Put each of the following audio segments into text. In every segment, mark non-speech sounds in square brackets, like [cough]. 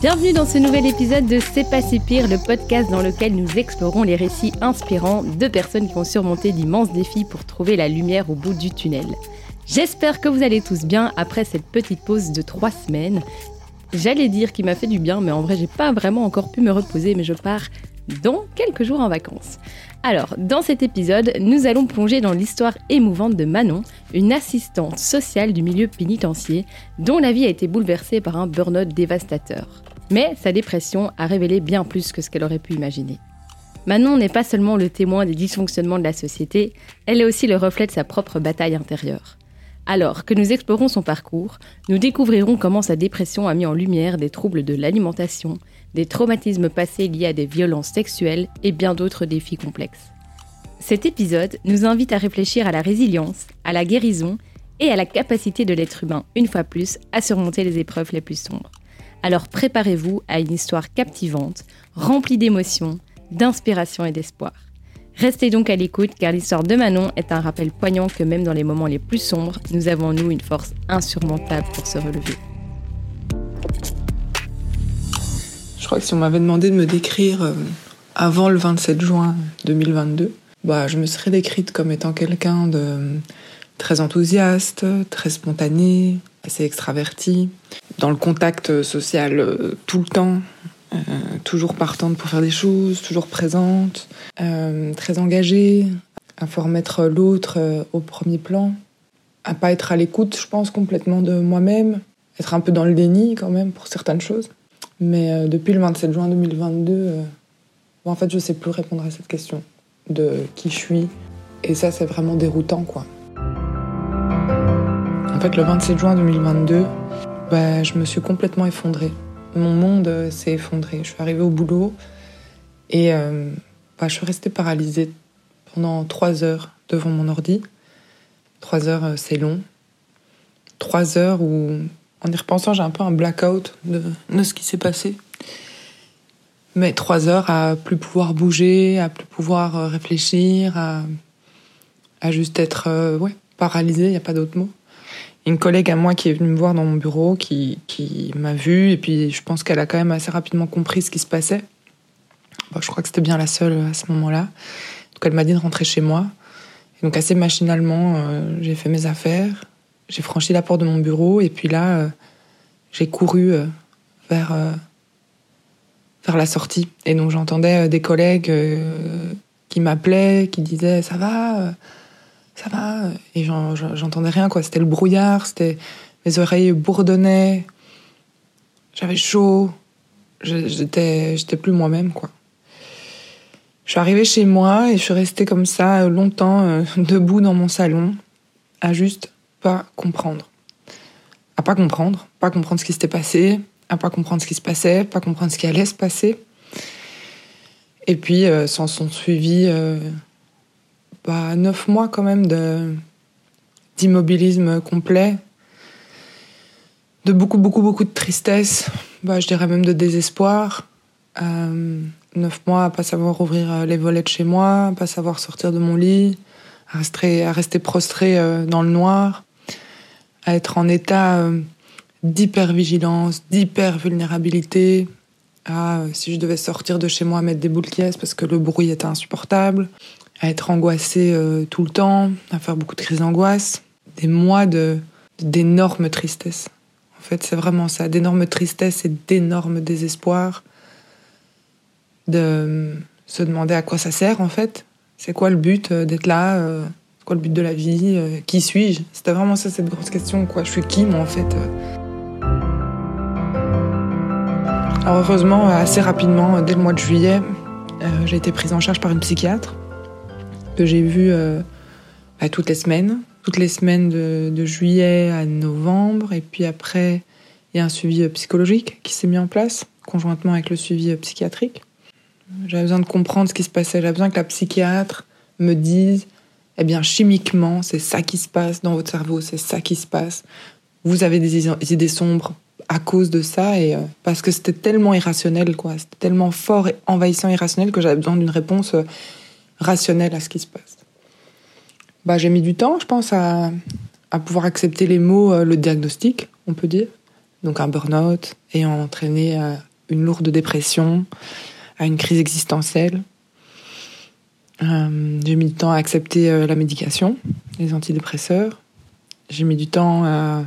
Bienvenue dans ce nouvel épisode de C'est pas si pire, le podcast dans lequel nous explorons les récits inspirants de personnes qui ont surmonté d'immenses défis pour trouver la lumière au bout du tunnel. J'espère que vous allez tous bien après cette petite pause de trois semaines. J'allais dire qu'il m'a fait du bien, mais en vrai, j'ai pas vraiment encore pu me reposer, mais je pars dans quelques jours en vacances. Alors, dans cet épisode, nous allons plonger dans l'histoire émouvante de Manon, une assistante sociale du milieu pénitentiaire, dont la vie a été bouleversée par un burn-out dévastateur. Mais sa dépression a révélé bien plus que ce qu'elle aurait pu imaginer. Manon n'est pas seulement le témoin des dysfonctionnements de la société, elle est aussi le reflet de sa propre bataille intérieure. Alors que nous explorons son parcours, nous découvrirons comment sa dépression a mis en lumière des troubles de l'alimentation, des traumatismes passés liés à des violences sexuelles et bien d'autres défis complexes. Cet épisode nous invite à réfléchir à la résilience, à la guérison et à la capacité de l'être humain, une fois plus, à surmonter les épreuves les plus sombres. Alors préparez-vous à une histoire captivante, remplie d'émotions, d'inspiration et d'espoir. Restez donc à l'écoute car l'histoire de Manon est un rappel poignant que même dans les moments les plus sombres, nous avons en nous une force insurmontable pour se relever. Je crois que si on m'avait demandé de me décrire euh, avant le 27 juin 2022, bah, je me serais décrite comme étant quelqu'un de très enthousiaste, très spontané, assez extraverti, dans le contact social euh, tout le temps, euh, toujours partante pour faire des choses, toujours présente, euh, très engagée, à pouvoir mettre l'autre au premier plan, à pas être à l'écoute, je pense, complètement de moi-même, être un peu dans le déni quand même pour certaines choses. Mais depuis le 27 juin 2022, en fait, je sais plus répondre à cette question de qui je suis. Et ça, c'est vraiment déroutant, quoi. En fait, le 27 juin 2022, bah, je me suis complètement effondrée. Mon monde euh, s'est effondré. Je suis arrivée au boulot et euh, bah, je suis restée paralysée pendant trois heures devant mon ordi. Trois heures, euh, c'est long. Trois heures où, en y repensant, j'ai un peu un blackout de, ce qui s'est passé. Mais trois heures à plus pouvoir bouger, à plus pouvoir réfléchir, à, à juste être ouais, paralysée, il n'y a pas d'autre mot une collègue à moi qui est venue me voir dans mon bureau, qui, qui m'a vue, et puis je pense qu'elle a quand même assez rapidement compris ce qui se passait. je crois que c'était bien la seule à ce moment-là. Donc elle m'a dit de rentrer chez moi. Donc assez machinalement, euh, j'ai fait mes affaires, j'ai franchi la porte de mon bureau, et puis là, euh, j'ai couru euh, vers, vers la sortie. Et donc j'entendais des collègues qui m'appelaient, qui disaient ⁇ ça va ?⁇ ça va. Et j'entendais rien, quoi. C'était le brouillard, c'était. Mes oreilles bourdonnaient. J'avais chaud. J'étais, plus moi-même, quoi. Je suis arrivée chez moi et je suis restée comme ça euh, longtemps, euh, [laughs] debout dans mon salon, à juste pas comprendre. À pas comprendre, pas comprendre ce qui s'était passé, à pas comprendre ce qui se passait, pas comprendre ce qui allait se passer. Et puis, euh, s'en sont suivis bah, neuf mois quand même de d'immobilisme complet, de beaucoup, beaucoup, beaucoup de tristesse, bah, je dirais même de désespoir. Euh, neuf mois à pas savoir ouvrir euh, les volets de chez moi, à pas savoir sortir de mon lit, à rester, à rester prostré euh, dans le noir, à être en état d'hypervigilance, d'hypervulnérabilité, à, si je devais sortir de chez moi, mettre des boules caisses parce que le bruit était insupportable, à être angoissée euh, tout le temps, à faire beaucoup de crises d'angoisse, des mois de d'énormes tristesse. En fait, c'est vraiment ça, d'énormes tristesse et d'énormes désespoir, de se demander à quoi ça sert en fait. C'est quoi le but d'être là C'est quoi le but de la vie Qui suis-je? C'était vraiment ça cette grosse question. Quoi, je suis qui moi en fait Alors heureusement, assez rapidement, dès le mois de juillet, j'ai été prise en charge par une psychiatre que j'ai vue bah, toutes les semaines, toutes les semaines de, juillet à novembre. Et puis après, il y a un suivi euh, psychologique qui s'est mis en place, conjointement avec le suivi euh, psychiatrique. J'avais besoin de comprendre ce qui se passait. J'avais besoin que la psychiatre me dise, eh bien, chimiquement, c'est ça qui se passe dans votre cerveau, c'est ça qui se passe. Vous avez des idées sombres à cause de ça et euh, parce que c'était tellement irrationnel, quoi. C'était tellement fort et envahissant irrationnel que j'avais besoin d'une réponse rationnelle à ce qui se passe. Bah, j'ai mis du temps, je pense, à, à pouvoir accepter les mots, euh, le diagnostic, on peut dire. Donc un burn-out ayant entraîné à une lourde dépression, à une crise existentielle. Euh, j'ai mis du temps à accepter euh, la médication, les antidépresseurs. J'ai mis du temps à,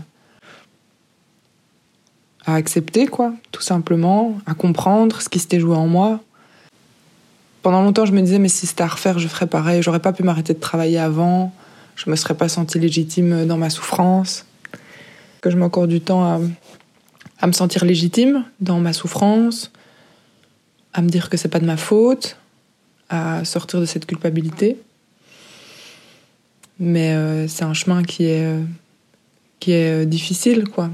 à accepter, quoi, tout simplement, à comprendre ce qui s'était joué en moi, pendant longtemps, je me disais, mais si c'était à refaire, je ferais pareil. J'aurais pas pu m'arrêter de travailler avant. Je me serais pas sentie légitime dans ma souffrance. Que je m'accorde du temps à, à, me sentir légitime dans ma souffrance, à me dire que c'est pas de ma faute, à sortir de cette culpabilité. Mais euh, c'est un chemin qui est, euh, qui est euh, difficile, quoi.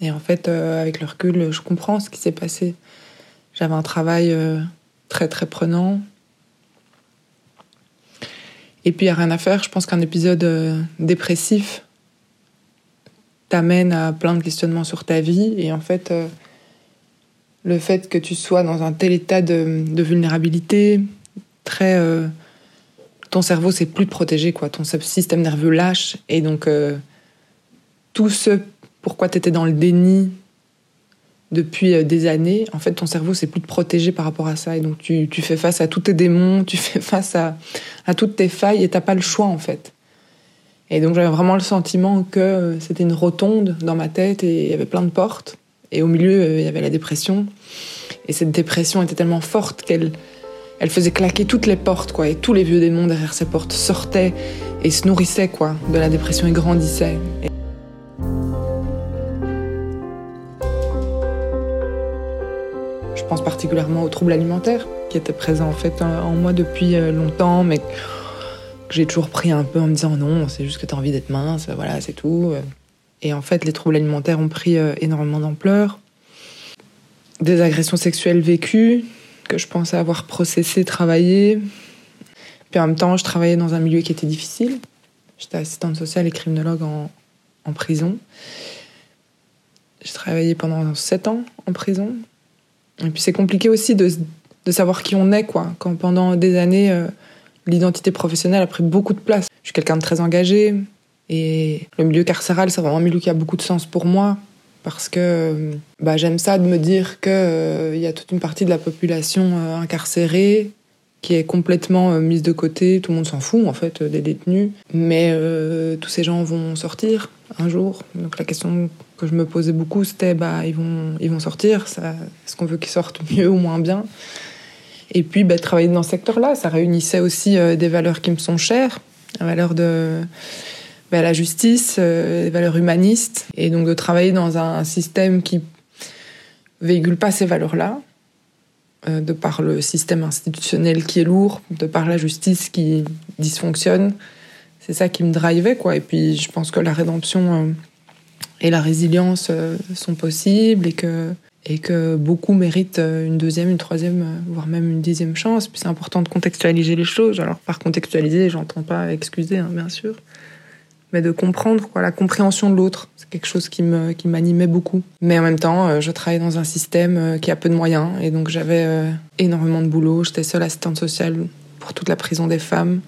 Et en fait, avec le recul, je comprends ce qui s'est passé. J'avais un travail très très prenant. Et puis il n'y a rien à faire. Je pense qu'un épisode euh, dépressif t'amène à plein de questionnements sur ta vie. Et en fait, euh, le fait que tu sois dans un tel état de, vulnérabilité, très. Euh, ton cerveau, c'est plus de protéger, quoi. Ton système nerveux lâche. Et donc, tout ce pourquoi tu étais dans le déni depuis euh, des années, en fait, ton cerveau, c'est plus de protéger par rapport à ça. Et donc, tu, tu, fais face à tous tes démons, tu [laughs] fais face à, à toutes tes failles et t'as pas le choix, en fait. Et donc, j'avais vraiment le sentiment que euh, c'était une rotonde dans ma tête et il y avait plein de portes. Et au milieu, euh, il y avait la dépression. Et cette dépression était tellement forte qu'elle elle faisait claquer toutes les portes, quoi. Et tous les vieux démons derrière ces portes sortaient et se nourrissaient, quoi, de la dépression et grandissaient. Pense particulièrement aux troubles alimentaires qui étaient présents en fait en moi depuis euh, longtemps, mais que j'ai toujours pris un peu en me disant non, c'est juste que tu as envie d'être mince, voilà, c'est tout. Et en fait, les troubles alimentaires ont pris euh, énormément d'ampleur. Des agressions sexuelles vécues que je pensais avoir processées, travaillées. Puis en même temps, je travaillais dans un milieu qui était difficile. J'étais assistante sociale et criminologue en, en prison. J'ai travaillé pendant sept ans en prison. Et puis c'est compliqué aussi de, de, savoir qui on est, quoi. Quand pendant des années, euh, l'identité professionnelle a pris beaucoup de place. Je suis quelqu'un de très engagé. Et le milieu carcéral, c'est vraiment un milieu qui a beaucoup de sens pour moi. Parce que euh, bah, j'aime ça de me dire qu'il euh, y a toute une partie de la population incarcérée qui est complètement mise de côté. Tout le monde s'en fout, en fait, des détenus. Mais tous ces gens vont sortir un jour. Donc la question que je me posais beaucoup, c'était bah, ils, vont, ils vont sortir, est-ce qu'on veut qu'ils sortent mieux ou moins bien? Et puis bah, travailler dans ce secteur-là, ça réunissait aussi euh, des valeurs qui me sont chères, la valeur de bah, la justice, euh, les valeurs humanistes, et donc de travailler dans un système qui véhicule pas ces valeurs-là, euh, de par le système institutionnel qui est lourd, de par la justice qui dysfonctionne. C'est ça qui me drivait, quoi. Et puis, je pense que la rédemption et la résilience euh, sont possibles et que, et que beaucoup méritent euh, une deuxième, une troisième, euh, voire même une dixième chance. Puis c'est important de contextualiser les choses. Alors par contextualiser, j'entends pas excuser, hein, bien sûr, mais de comprendre quoi, la compréhension de l'autre. C'est quelque chose qui me qui m'animait beaucoup. Mais en même temps, je travaillais dans un système qui a peu de moyens et donc j'avais énormément de boulot. J'étais seule assistante sociale pour toute la prison des femmes.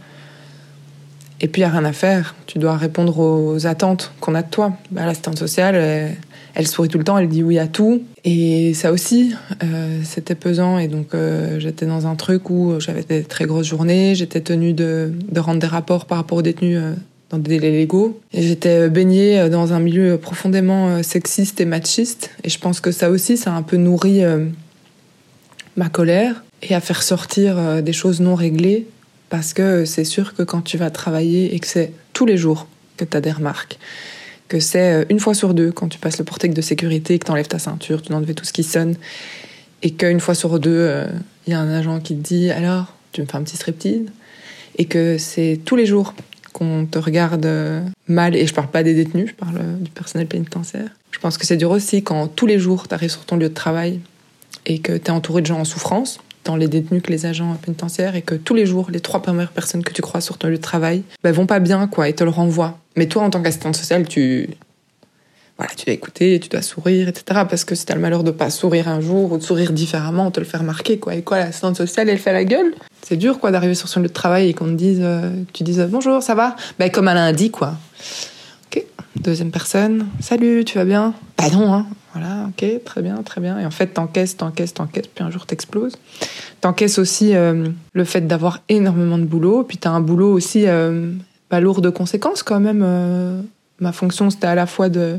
Et puis, il n'y a rien à faire. Tu dois répondre aux attentes qu'on a de toi. Bah, L'assistante sociale, elle, sourit tout le temps, elle dit oui à tout. Et ça aussi, euh, c'était pesant. Et donc, euh, j'étais dans un truc où j'avais des très grosses journées. J'étais tenue de, de, rendre des rapports par rapport aux détenus euh, dans des délais légaux. J'étais baignée dans un milieu profondément sexiste et machiste. Et je pense que ça aussi, ça a un peu nourri ma colère. et à faire sortir euh, des choses non réglées parce que c'est sûr que quand tu vas travailler et que c'est tous les jours que tu as des remarques, que c'est euh, une fois sur deux quand tu passes le portail de sécurité, que tu enlèves ta ceinture, tu enlèves tout ce qui sonne, et qu'une fois sur deux, euh, il y a un agent qui te dit alors, tu me fais un petit striptease, et que c'est tous les jours qu'on te regarde mal, et je parle pas des détenus, je parle du personnel pénitentiaire. Je pense que c'est dur aussi quand tous les jours tu arrives sur ton lieu de travail et que tu es entouré de gens en souffrance, tant les détenus que les agents pénitentiaires, et que tous les jours, les trois premières personnes que tu crois sur ton lieu de travail ben, vont pas bien, quoi, et te le renvoient. Mais toi, en tant qu'assistante sociale, tu, tu dois écouter, tu dois sourire, etc. Parce que si t'as le malheur de pas sourire un jour ou de sourire différemment, on te le fait remarquer, quoi. Et quoi, l'assistante sociale, elle fait la gueule? C'est dur, quoi, d'arriver sur son lieu de travail et qu'on te dise, euh, tu dises bonjour, ça va? Ben, comme un lundi, quoi. Ok, deuxième personne, salut, tu vas bien? Bah non, hein. Voilà, ok, très bien, très bien. Et en fait, t'encaisses, t'encaisses, t'encaisses, puis un jour t'exploses. T'encaisses aussi euh, le fait d'avoir énormément de boulot, puis t'as un boulot aussi euh, pas lourd de conséquences quand même. Euh. ma fonction, c'était à la fois de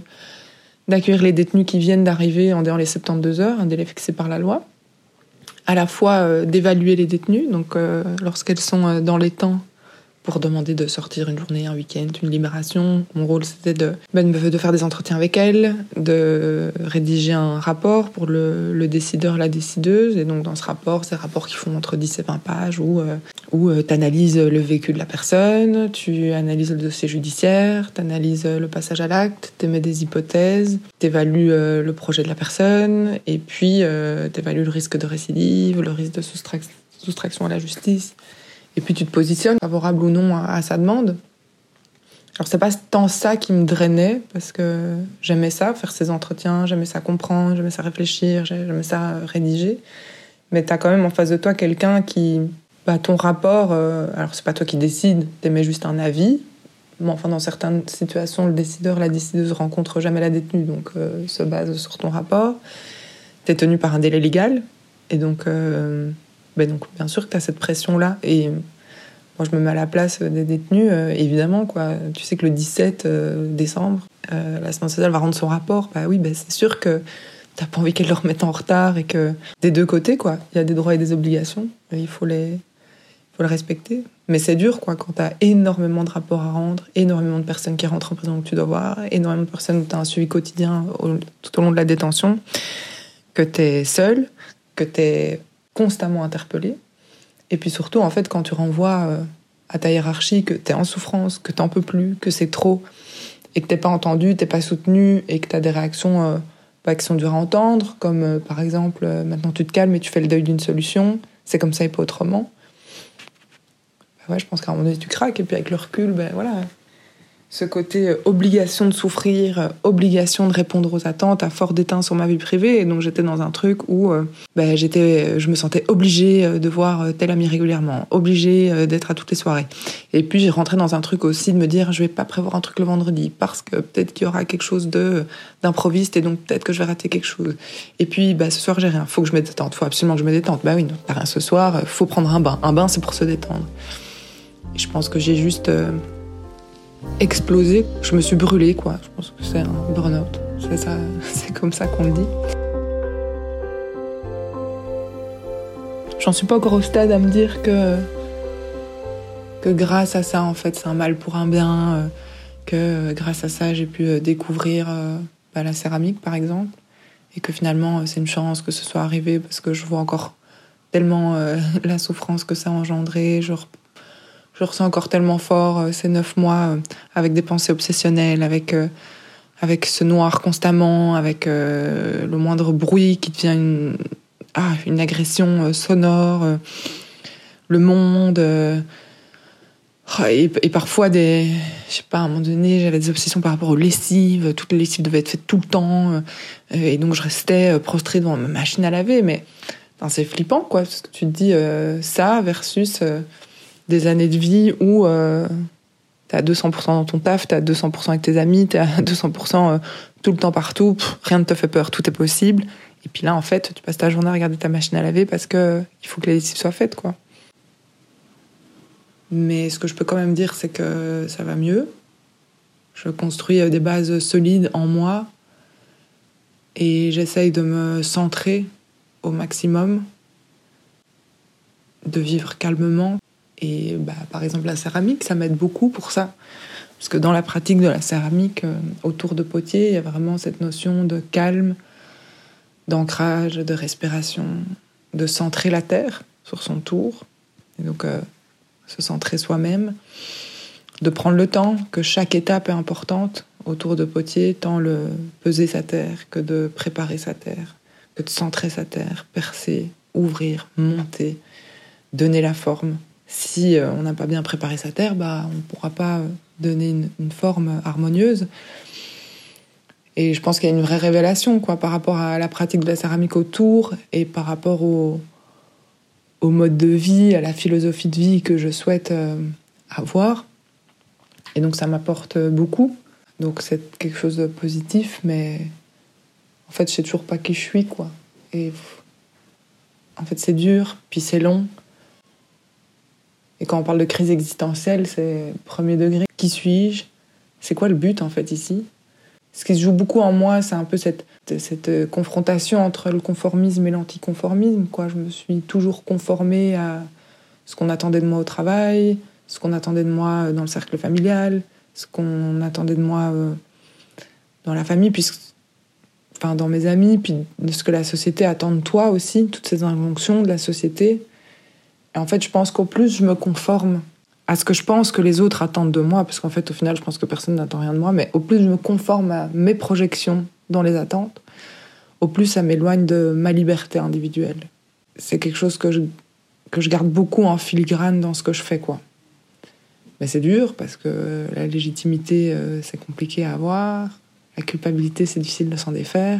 d'accueillir les détenus qui viennent d'arriver en dehors les 72 heures, un délai fixé par la loi, à la fois d'évaluer les détenus, donc lorsqu'elles sont dans les temps, pour demander de sortir une journée, un week-end, une libération. Mon rôle, c'était de, ben, de faire des entretiens avec elle, de rédiger un rapport pour le, le décideur, la décideuse. Et donc, dans ce rapport, c'est rapports qui font entre 10 et 20 pages où, euh, où euh, tu analyses le vécu de la personne, tu analyses le dossier judiciaire, tu analyses le passage à l'acte, tu émets des hypothèses, tu évalues euh, le projet de la personne, et puis tu évalues le risque de récidive, le risque de soustraction à la justice et puis tu te positionnes, favorable ou non à, sa demande. Alors c'est pas tant ça qui me drainait, parce que j'aimais ça, faire ces entretiens, j'aimais ça comprendre, j'aimais ça réfléchir, j'aimais ça rédiger. Mais tu as quand même en face de toi quelqu'un qui, bah, ton rapport, euh, alors c'est pas toi qui décides, t'émets juste un avis. Mais enfin, dans certaines situations, le décideur, la décideuse rencontre jamais la détenue, donc euh, se base sur ton rapport. T'es tenu par un délai légal, et donc euh, ben donc, bien sûr que tu as cette pression-là. Et moi, je me mets à la place des détenus, euh, évidemment. Quoi. Tu sais que le 17 euh, décembre, euh, la sociale va rendre son rapport. Bah oui, ben c'est sûr que t'as pas envie qu'elle le remette en retard et que des deux côtés, quoi. Il y a des droits et des obligations. il faut les, faut les respecter. Mais c'est dur, quoi, quand t'as énormément de rapports à rendre, énormément de personnes qui rentrent en prison que tu dois voir, énormément de personnes où t'as un suivi quotidien tout au long de la détention, que t'es seul, que t'es constamment interpellé. Et puis surtout, en fait, quand tu renvoies euh, à ta hiérarchie que tu es en souffrance, que t'en peux plus, que c'est trop, et que t'es pas entendu, t'es pas soutenu, et que tu as des réactions euh, bah, qui sont dures à entendre, comme euh, par exemple, maintenant tu te calmes et tu fais le deuil d'une solution, c'est comme ça et pas autrement. Bah ouais, je pense qu'à un moment donné, tu craques, et puis avec le recul, ben voilà, ce côté euh, obligation de souffrir, euh, obligation de répondre aux attentes a fort déteint sur ma vie privée. Et donc j'étais dans un truc où euh, ben, j'étais, je me sentais obligée de voir tel ami régulièrement, obligée d'être à toutes les soirées. Et puis j'ai rentré dans un truc aussi de me dire je vais pas prévoir un truc le vendredi parce que peut-être qu'il y aura quelque chose de d'improviste et donc peut-être que je vais rater quelque chose. Et puis bah, ce soir j'ai rien, faut que je me détende, faut absolument que je me détende. Bah oui, non, rien ce soir, faut prendre un bain. Un bain c'est pour se détendre. Et je pense que j'ai juste explosé. Je me suis brûlée, quoi. Je pense que c'est un burn-out. C'est ça, [laughs] c'est comme ça qu'on le dit. J'en suis pas encore au stade à me dire que que grâce à ça, en fait, c'est un mal pour un bien. Euh, que grâce à ça, j'ai pu euh, découvrir euh, bah, la céramique, par exemple, et que finalement, c'est une chance que ce soit arrivé parce que je vois encore tellement [laughs] la souffrance que ça a engendré. Je je ressens encore tellement fort euh, ces neuf mois euh, avec des pensées obsessionnelles, avec euh, avec ce noir constamment, avec le moindre bruit qui devient une ah, agression sonore, le monde. Oh, et, parfois des je sais pas à un moment donné j'avais des obsessions par rapport aux lessives toutes les lessives devaient être faites tout le temps et donc je restais prostrée devant ma machine à laver mais c'est flippant quoi parce que tu te dis ça versus des années de vie où euh, tu as 200% dans ton taf, tu as 200% avec tes amis, tu as 200% tout le temps partout, rien ne te fait peur, tout est possible. Et puis là, en fait, tu passes ta journée à regarder ta machine à laver parce que il faut que les lessives soient faites, quoi. Mais ce que je peux quand même dire, c'est que ça va mieux. Je construis euh, des bases solides en moi et j'essaye de me centrer au maximum de vivre calmement. Et bah, par exemple, la céramique, ça m'aide beaucoup pour ça. Parce que dans la pratique de la céramique, euh, autour de potier, il y a vraiment cette notion de calme, d'ancrage, de respiration, de centrer la terre sur son tour. Et donc, euh, se centrer soi-même, de prendre le temps, que chaque étape est importante autour de potier, tant le peser sa terre que de préparer sa terre, que de centrer sa terre, percer, ouvrir, monter, donner la forme. Si euh, on n'a pas bien préparé sa terre, bah, on ne pourra pas donner une, forme harmonieuse. Et je pense qu'il y a une vraie révélation quoi, par rapport à la pratique de la céramique autour et par rapport au, mode de vie, à la philosophie de vie que je souhaite euh, avoir. Et donc ça m'apporte beaucoup. Donc c'est quelque chose de positif, mais en fait je sais toujours pas qui je suis quoi. Et en fait c'est dur, puis c'est long. Et quand on parle de crise existentielle, c'est premier degré. Qui suis-je? C'est quoi le but en fait ici? Ce qui se joue beaucoup en moi, c'est un peu cette, confrontation entre le conformisme et l'anticonformisme. Je me suis toujours conformée à ce qu'on attendait de moi au travail, ce qu'on attendait de moi dans le cercle familial, ce qu'on attendait de moi euh, dans la famille, puisque, enfin dans mes amis, puis de ce que la société attend de toi aussi, toutes ces injonctions de la société. Et en fait, je pense qu'au plus je me conforme à ce que je pense que les autres attendent de moi, parce qu'en fait, au final, je pense que personne n'attend rien de moi, mais au plus je me conforme à mes projections dans les attentes, au plus ça m'éloigne de ma liberté individuelle. C'est quelque chose que je, que je garde beaucoup en filigrane dans ce que je fais, quoi. Mais c'est dur parce que la légitimité, euh, c'est compliqué à avoir. La culpabilité, c'est difficile de s'en défaire.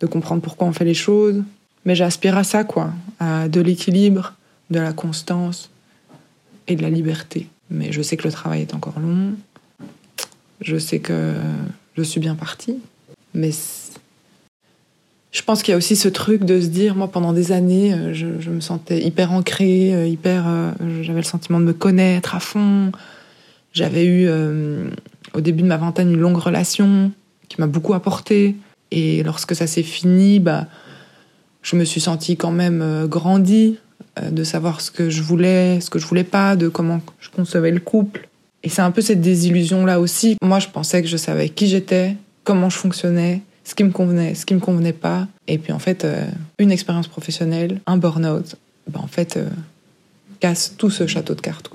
De comprendre pourquoi on fait les choses. Mais j'aspire à ça, quoi. À de l'équilibre, de la constance et de la liberté. Mais je sais que le travail est encore long. Je sais que je suis bien partie. Mais je pense qu'il y a aussi ce truc de se dire, moi pendant des années, euh, je, me sentais hyper ancrée, euh, hyper, euh, j'avais le sentiment de me connaître à fond. J'avais eu au début de ma vingtaine une longue relation qui m'a beaucoup apporté. Et lorsque ça s'est fini, bah, je me suis sentie quand même grandie de savoir ce que je voulais, ce que je voulais pas, de comment je concevais le couple. Et c'est un peu cette désillusion là aussi. Moi, je pensais que je savais qui j'étais, comment je fonctionnais, ce qui me convenait, ce qui me convenait pas. Et puis en fait, euh, une expérience professionnelle, un burn-out, ben, en fait, euh, casse tout ce château de cartes.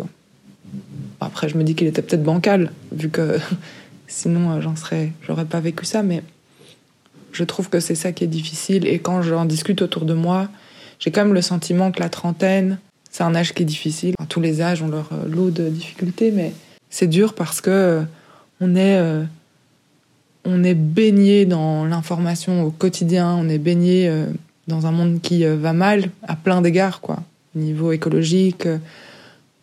Après, je me dis qu'il était peut-être bancal, vu que [laughs] sinon euh, j'en serais, j'aurais pas vécu ça, mais je trouve que c'est ça qui est difficile. Et quand j'en discute autour de moi, j'ai quand même le sentiment que la trentaine, c'est un âge qui est difficile. tous les âges ont leur lot de difficultés, mais c'est dur parce que on est on est baigné dans l'information au quotidien, on est baigné euh, dans un monde qui euh, va mal à plein d'égards, quoi. Au niveau écologique, euh,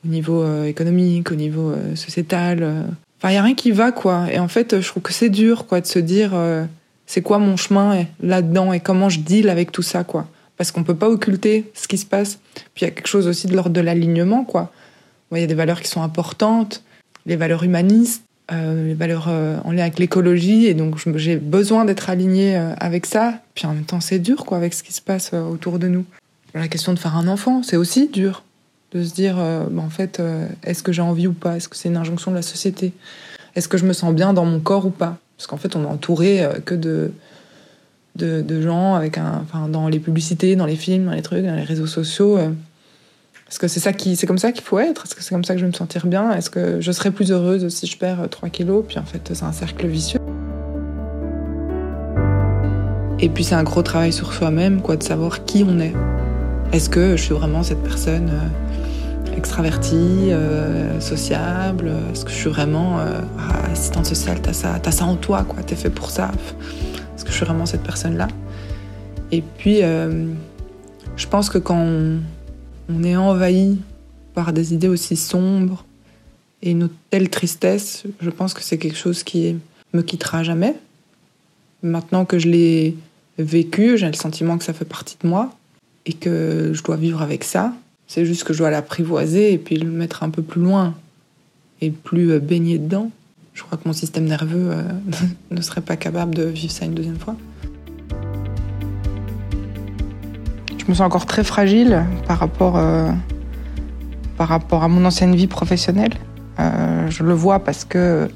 au niveau économique, au niveau sociétal. Enfin, il n'y a rien qui va, quoi. Et en fait, je trouve que c'est dur, quoi, de se dire c'est quoi mon chemin là-dedans et comment je deal avec tout ça, quoi. Parce qu'on peut pas occulter ce qui se passe. Puis il y a quelque chose aussi de l'ordre de l'alignement, quoi. Il y a des valeurs qui sont importantes, les valeurs humanistes euh, les valeurs euh, en lien avec l'écologie et donc j'ai besoin d'être alignée euh, avec ça. Puis en même temps, c'est dur quoi avec ce qui se passe autour de nous. La question de faire un enfant, c'est aussi dur de se dire bah, en fait, est-ce que j'ai envie ou pas? Est-ce que c'est une injonction de la société? Est-ce que je me sens bien dans mon corps ou pas? Parce qu'en fait, on est entouré que de, de, gens avec un, enfin, dans les publicités, dans les films, dans les trucs, dans les réseaux sociaux est-ce que c'est ça qui, c'est comme ça qu'il faut être Est-ce que c'est comme ça que je vais me sentir bien Est-ce que je serai plus heureuse si je perds 3 kilos Puis en fait, c'est un cercle vicieux. Et puis c'est un gros travail sur soi-même, quoi, de savoir qui on est. Est-ce que je suis vraiment cette personne euh, extravertie, euh, sociable Est-ce que je suis vraiment euh, ah, assistante sociale T'as ça, as ça en toi, quoi. T'es fait pour ça. Est-ce que je suis vraiment cette personne-là Et puis, je pense que quand on, on est envahi par des idées aussi sombres et une telle tristesse, je pense que c'est quelque chose qui me quittera jamais. Maintenant que je l'ai vécu, j'ai le sentiment que ça fait partie de moi et que je dois vivre avec ça. C'est juste que je dois l'apprivoiser et puis le mettre un peu plus loin et plus euh, baigner dedans. Je crois que mon système nerveux euh, [laughs] ne serait pas capable de vivre ça une deuxième fois. me sens encore très fragile par rapport, euh, par rapport à mon ancienne vie professionnelle. Euh, je le vois parce que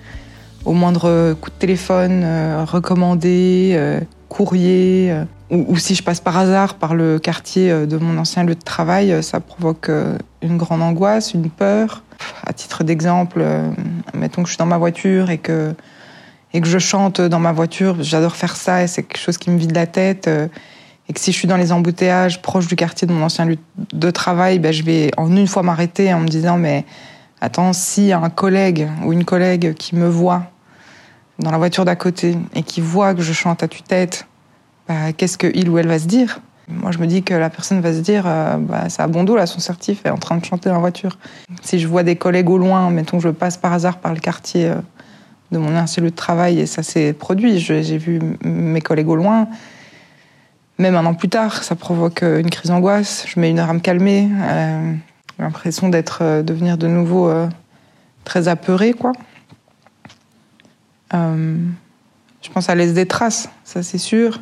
au moindre coup de téléphone, recommandé, courrier, ou, ou, si je passe par hasard par le quartier de mon ancien lieu de travail, ça provoque une grande angoisse, une peur. À titre d'exemple, mettons que je suis dans ma voiture et que, je chante dans ma voiture, j'adore faire ça et c'est quelque chose qui me vide la tête et que si je suis dans les embouteillages proches du quartier de mon ancien lieu de travail, ben je vais en une fois m'arrêter en me disant mais attends, si un collègue ou une collègue qui me voit dans la voiture d'à côté et qui voit que je chante à tue-tête, bah, qu'est-ce qu'il ou elle va se dire? Moi, je me dis que la personne va se dire euh, bah, c'est à bon dos, là, son certif est en train de chanter dans la voiture. Si je vois des collègues au loin, mettons je passe par hasard par le quartier euh, de mon ancien de travail et ça s'est produit, j'ai vu mes collègues au loin, même un an plus tard, ça provoque euh, une crise d'angoisse. Je mets une heure à me calmer. Euh, l'impression d'être, euh, de venir de nouveau très apeurée, quoi. Je pense ça laisse des traces, ça c'est sûr.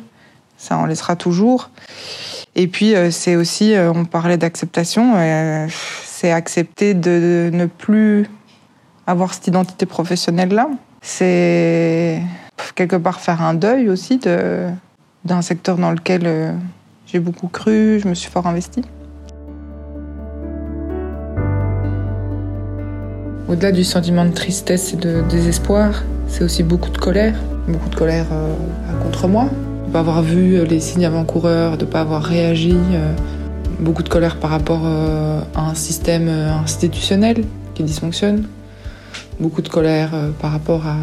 Ça en laissera toujours. Et puis euh, c'est aussi, euh, on parlait d'acceptation, c'est accepter de, ne plus avoir cette identité professionnelle-là. C'est quelque part faire un deuil aussi d'un secteur dans lequel euh, j'ai beaucoup cru, je me suis fort investie. Au-delà du sentiment de tristesse et de désespoir, c'est aussi beaucoup de colère. Beaucoup de colère euh, contre moi, ne pas avoir vu les signes avant-coureurs, de ne pas avoir réagi. Euh, beaucoup de colère par rapport euh, à un système euh, institutionnel qui dysfonctionne. Beaucoup de colère euh, par rapport à,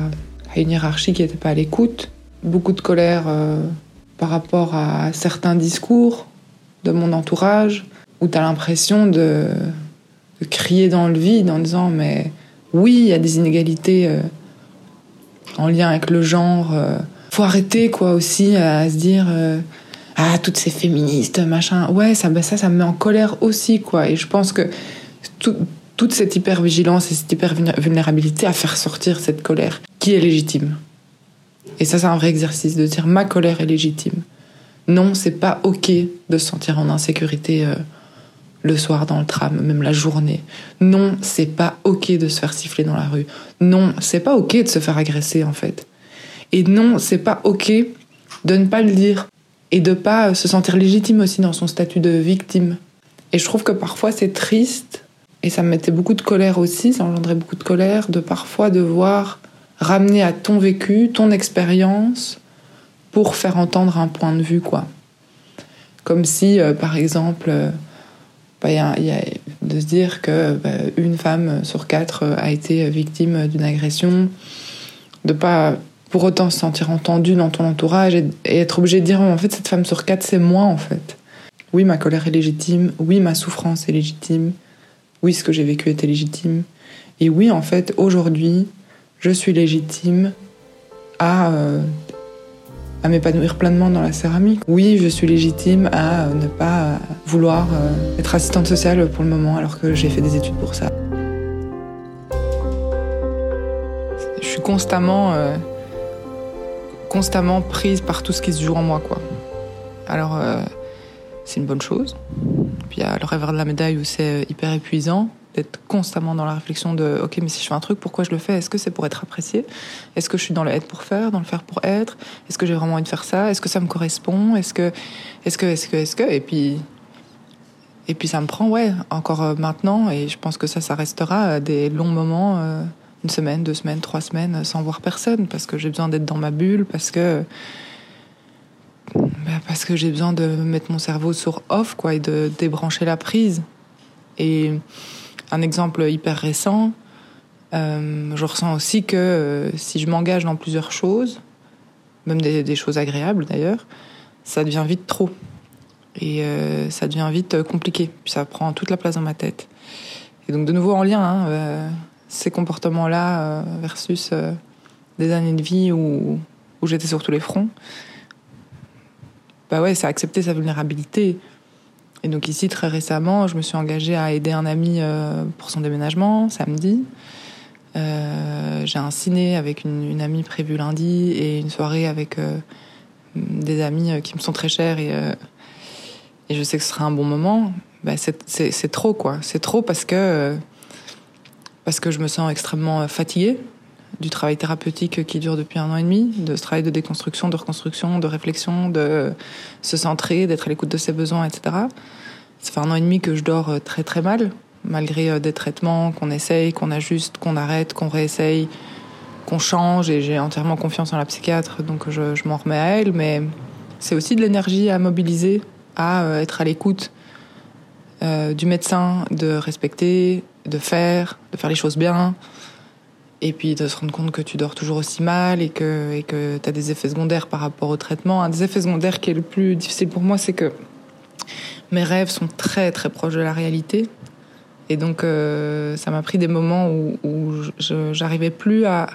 une hiérarchie qui n'était pas à l'écoute. Beaucoup de colère euh, par rapport à certains discours de mon entourage où tu as l'impression de, crier dans le vide en disant mais oui, il y a des inégalités euh, en lien avec le genre. Faut arrêter quoi aussi à se dire euh, ah toutes ces féministes machin. Ouais, ça bah, ça ça me met en colère aussi quoi et je pense que tout, toute cette hypervigilance et cette hypervulnérabilité à faire sortir cette colère qui est légitime et ça, c'est un vrai exercice de dire ma colère est légitime. Non, c'est pas ok de se sentir en insécurité euh, le soir dans le tram, même la journée. Non, c'est pas ok de se faire siffler dans la rue. Non, c'est pas ok de se faire agresser en fait. Et non, c'est pas ok de ne pas le dire et de pas se sentir légitime aussi dans son statut de victime. Et je trouve que parfois c'est triste et ça me mettait beaucoup de colère aussi, ça engendrait beaucoup de colère de parfois devoir ramener à ton vécu, ton expérience, pour faire entendre un point de vue, quoi. Comme si, euh, par exemple, euh, bah, de se dire que bah, une femme sur quatre euh, a été victime d'une agression, de pas pour autant se sentir entendue dans ton entourage et, être obligé de dire en fait cette femme sur quatre c'est moi en fait. Oui ma colère est légitime, oui ma souffrance est légitime, oui ce que j'ai vécu était légitime et oui en fait aujourd'hui je suis légitime à, euh, à m'épanouir pleinement dans la céramique. Oui, je suis légitime à euh, ne pas vouloir euh, être assistante sociale pour le moment alors que j'ai fait des études pour ça. Je suis constamment, constamment prise par tout ce qui se joue en moi. Quoi. Alors, euh, c'est une bonne chose. Puis il y a le revers de la médaille où c'est hyper épuisant d'être constamment dans la réflexion de ok mais si je fais un truc pourquoi je le fais? Est-ce que c'est pour être apprécié? Est-ce que je suis dans le être pour faire dans le faire pour être? Est-ce que j'ai vraiment envie de faire ça? Est-ce que ça me correspond? Est-ce que est-ce que est-ce que est-ce que? Et puis et puis ça me prend ouais encore euh, maintenant et je pense que ça ça restera des longs moments euh, une semaine deux semaines trois semaines sans voir personne parce que j'ai besoin d'être dans ma bulle parce que bah parce que j'ai besoin de mettre mon cerveau sur off quoi et de débrancher la prise et un exemple hyper récent, euh, je ressens aussi que euh, si je m'engage dans plusieurs choses, même des, choses agréables d'ailleurs, ça devient vite trop. Et euh, ça devient vite compliqué. Puis ça prend toute la place dans ma tête. Et donc de nouveau en lien, hein, euh, ces comportements-là euh, versus euh, des années de vie où, où j'étais sur tous les fronts, bah ouais, c'est accepter sa vulnérabilité. Et donc ici, très récemment, je me suis engagée à aider un ami euh, pour son déménagement, samedi. J'ai un ciné avec une, amie prévue lundi et une soirée avec des amis qui me sont très chers et, et je sais que ce sera un bon moment, bah c'est trop quoi. C'est trop parce que parce que je me sens extrêmement fatiguée du travail thérapeutique qui dure depuis un an et demi, de ce travail de déconstruction, de reconstruction, de réflexion, de se centrer, d'être à l'écoute de ses besoins, etc. Ça fait un an et demi que je dors très très mal, malgré des traitements qu'on essaye, qu'on ajuste, qu'on arrête, qu'on réessaye, qu'on change, et j'ai entièrement confiance en la psychiatre, donc je, je m'en remets à elle, mais c'est aussi de l'énergie à mobiliser, à être à l'écoute euh, du médecin, de respecter, de faire, de faire les choses bien, et puis de se rendre compte que tu dors toujours aussi mal et que et que tu as des effets secondaires par rapport au traitement. Un des effets secondaires qui est le plus difficile pour moi, c'est que mes rêves sont très très proches de la réalité. Et donc euh, ça m'a pris des moments où, j'arrivais plus à,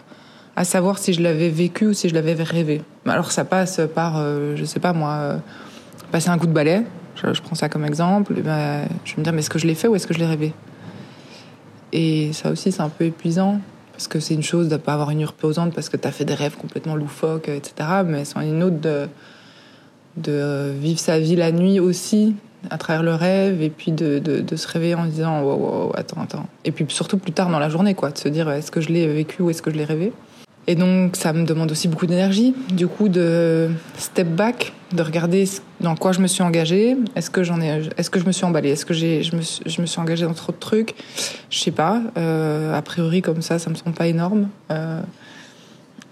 à savoir si je l'avais vécu ou si je l'avais rêvé. Alors ça passe par, euh, je sais pas moi, euh, passer un coup de balai je, prends ça comme exemple, ben, je vais me dire, mais est-ce que je l'ai fait ou est-ce que je l'ai rêvé? Et ça aussi, c'est un peu épuisant, parce que c'est une chose de ne pas avoir une nuit reposante parce que tu as fait des rêves complètement loufoques, etc. Mais c'est une autre de, vivre sa vie la nuit aussi, à travers le rêve, et puis de, de, se réveiller en disant, wow, wow, attends, attends. Et puis surtout plus tard dans la journée, quoi, de se dire, est-ce que je l'ai vécu ou est-ce que je l'ai rêvé? Et donc, ça me demande aussi beaucoup d'énergie. Du coup, de step back, de regarder dans quoi je me suis engagée. Est-ce que j'en ai, est-ce que je me suis emballée? Est-ce que j'ai, je me, suis, je me suis engagée dans trop de trucs? Je sais pas. Euh, a priori, comme ça, ça me semble pas énorme. Euh,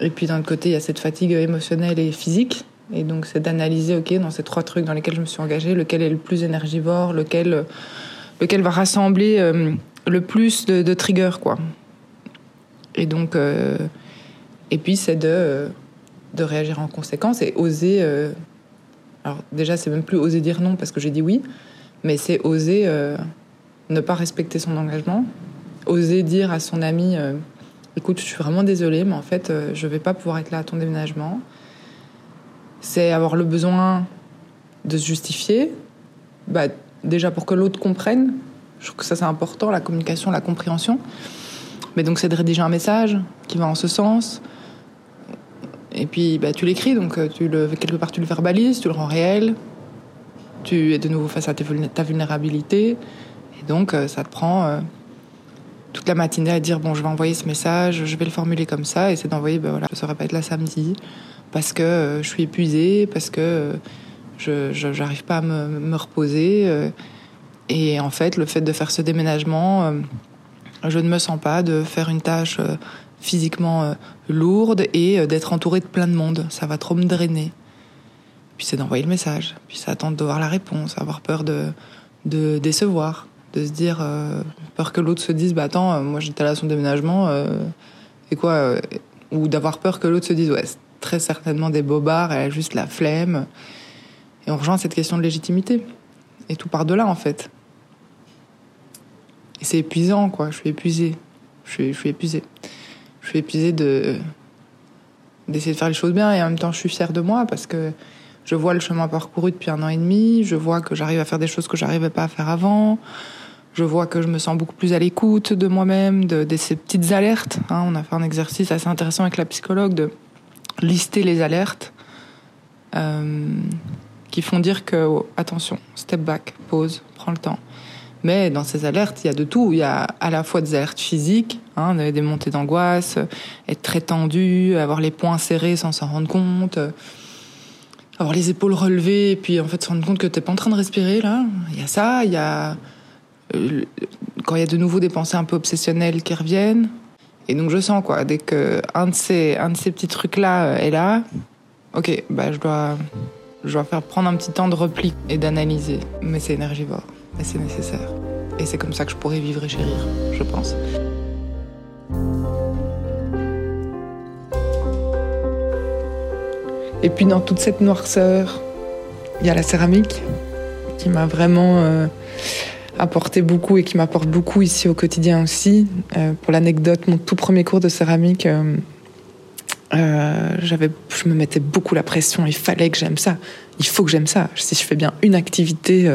et puis d'un autre côté, il y a cette fatigue émotionnelle et physique. Et donc, c'est d'analyser, ok, dans ces trois trucs dans lesquels je me suis engagée, lequel est le plus énergivore, lequel, lequel va rassembler euh, le plus de, de triggers, quoi. Et donc. Et puis, c'est de, euh, de réagir en conséquence et oser. Euh, alors, déjà, c'est même plus oser dire non parce que j'ai dit oui, mais c'est oser euh, ne pas respecter son engagement, oser dire à son ami Écoute, je suis vraiment désolée, mais en fait, je vais pas pouvoir être là à ton déménagement. C'est avoir le besoin de se justifier, bah, déjà pour que l'autre comprenne. Je trouve que ça, c'est important, la communication, la compréhension. Mais donc, c'est de rédiger un message qui va en ce sens, et puis bah, tu l'écris, donc euh, quelque part tu le verbalises, tu le rends réel, tu es de nouveau face à ta vulnérabilité, et donc euh, ça te prend euh, toute la matinée à dire bon je vais envoyer ce message, je vais le formuler comme ça, et c'est d'envoyer ben voilà, je ne pas être là samedi, parce que je suis épuisée, parce que je n'arrive pas à me reposer, et en fait le fait de faire ce déménagement, je ne me sens pas de faire une tâche physiquement euh, lourde et euh, d'être entouré de plein de monde. Ça va trop me drainer. Puis c'est d'envoyer le message. Puis c'est attendre de voir la réponse, avoir peur de, de décevoir, de se dire, euh, peur que l'autre se dise, bah attends, moi j'étais là à son déménagement, et quoi Ou d'avoir peur que l'autre se dise, ouais, c'est très certainement des bobards, elle a juste la flemme. Et on rejoint cette question de légitimité. Et tout par de là, en fait. Et c'est épuisant, quoi. Je suis épuisée. Je suis, je suis épuisée je suis épuisée de d'essayer de faire les choses bien et en même temps je suis fière de moi parce que je vois le chemin parcouru depuis un an et demi, je vois que j'arrive à faire des choses que j'arrivais pas à faire avant, je vois que je me sens beaucoup plus à l'écoute de moi-même, de, ces petites alertes. Hein. On a fait un exercice assez intéressant avec la psychologue de lister les alertes euh, qui font dire que oh, attention, step back, pause, prends le temps. Mais dans ces alertes, il y a de tout. Il y a à la fois des alertes physiques, hein, des montées d'angoisse, être très tendu, avoir les poings serrés sans s'en rendre compte, avoir les épaules relevées, et puis en fait se rendre compte que t'es pas en train de respirer là. Il y a ça, il y a euh, quand il y a de nouveau des pensées un peu obsessionnelles qui reviennent. Et donc je sens quoi, dès que un de ces un de ces petits trucs là est là, ok, bah je dois je dois faire prendre un petit temps de repli et d'analyser. Mais c'est énergivore mais c'est nécessaire. Et c'est comme ça que je pourrais vivre et chérir, je pense. Et puis dans toute cette noirceur, il y a la céramique qui m'a vraiment euh, apporté beaucoup et qui m'apporte beaucoup ici au quotidien aussi. Euh, pour l'anecdote, mon tout premier cours de céramique, euh, j'avais, je me mettais beaucoup la pression. Il fallait que j'aime ça. Il faut que j'aime ça. Si je fais bien une activité